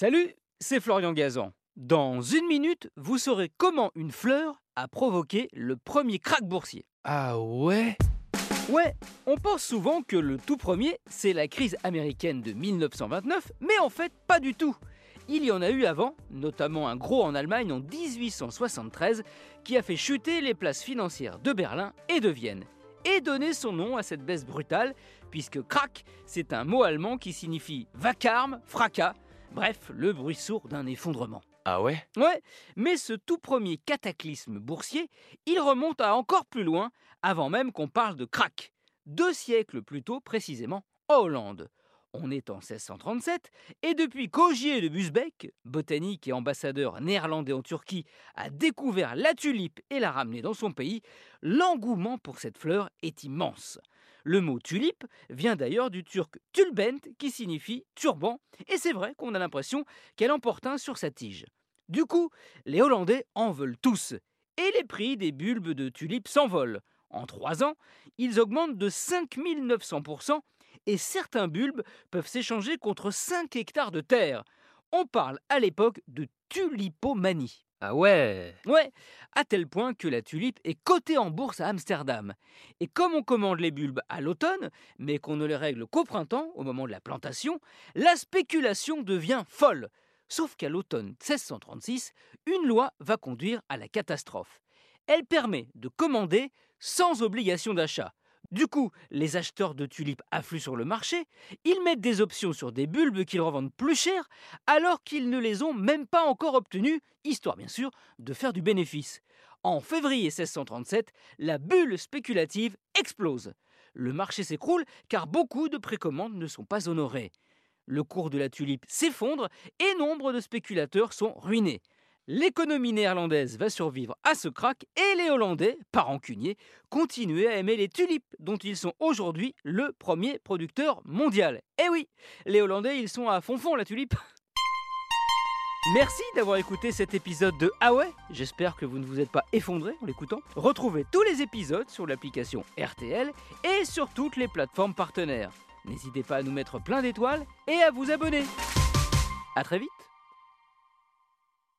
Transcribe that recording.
Salut, c'est Florian Gazan. Dans une minute, vous saurez comment une fleur a provoqué le premier krach boursier. Ah ouais? Ouais, on pense souvent que le tout premier, c'est la crise américaine de 1929, mais en fait, pas du tout. Il y en a eu avant, notamment un gros en Allemagne en 1873, qui a fait chuter les places financières de Berlin et de Vienne, et donné son nom à cette baisse brutale, puisque krach, c'est un mot allemand qui signifie vacarme, fracas, bref, le bruit sourd d'un effondrement. Ah ouais? Ouais, mais ce tout premier cataclysme boursier, il remonte à encore plus loin, avant même qu'on parle de krach. Deux siècles plus tôt, précisément, en Hollande. On est en 1637, et depuis qu'Ogier de Busbeck, botanique et ambassadeur néerlandais en Turquie, a découvert la tulipe et l'a ramenée dans son pays, l'engouement pour cette fleur est immense. Le mot tulipe vient d'ailleurs du turc tulbent qui signifie turban, et c'est vrai qu'on a l'impression qu'elle en porte un sur sa tige. Du coup, les Hollandais en veulent tous, et les prix des bulbes de tulipes s'envolent. En trois ans, ils augmentent de 5900%, et certains bulbes peuvent s'échanger contre 5 hectares de terre. On parle à l'époque de tulipomanie. Ah ouais Ouais, à tel point que la tulipe est cotée en bourse à Amsterdam. Et comme on commande les bulbes à l'automne, mais qu'on ne les règle qu'au printemps, au moment de la plantation, la spéculation devient folle. Sauf qu'à l'automne 1636, une loi va conduire à la catastrophe. Elle permet de commander sans obligation d'achat. Du coup, les acheteurs de tulipes affluent sur le marché, ils mettent des options sur des bulbes qu'ils revendent plus cher, alors qu'ils ne les ont même pas encore obtenues, histoire bien sûr de faire du bénéfice. En février 1637, la bulle spéculative explose. Le marché s'écroule car beaucoup de précommandes ne sont pas honorées. Le cours de la tulipe s'effondre et nombre de spéculateurs sont ruinés. L'économie néerlandaise va survivre à ce krach et les Hollandais, par rancunier, continuent à aimer les tulipes, dont ils sont aujourd'hui le premier producteur mondial. Eh oui, les Hollandais, ils sont à fond fond la tulipe. Merci d'avoir écouté cet épisode de Ah J'espère que vous ne vous êtes pas effondré en l'écoutant. Retrouvez tous les épisodes sur l'application RTL et sur toutes les plateformes partenaires. N'hésitez pas à nous mettre plein d'étoiles et à vous abonner. A très vite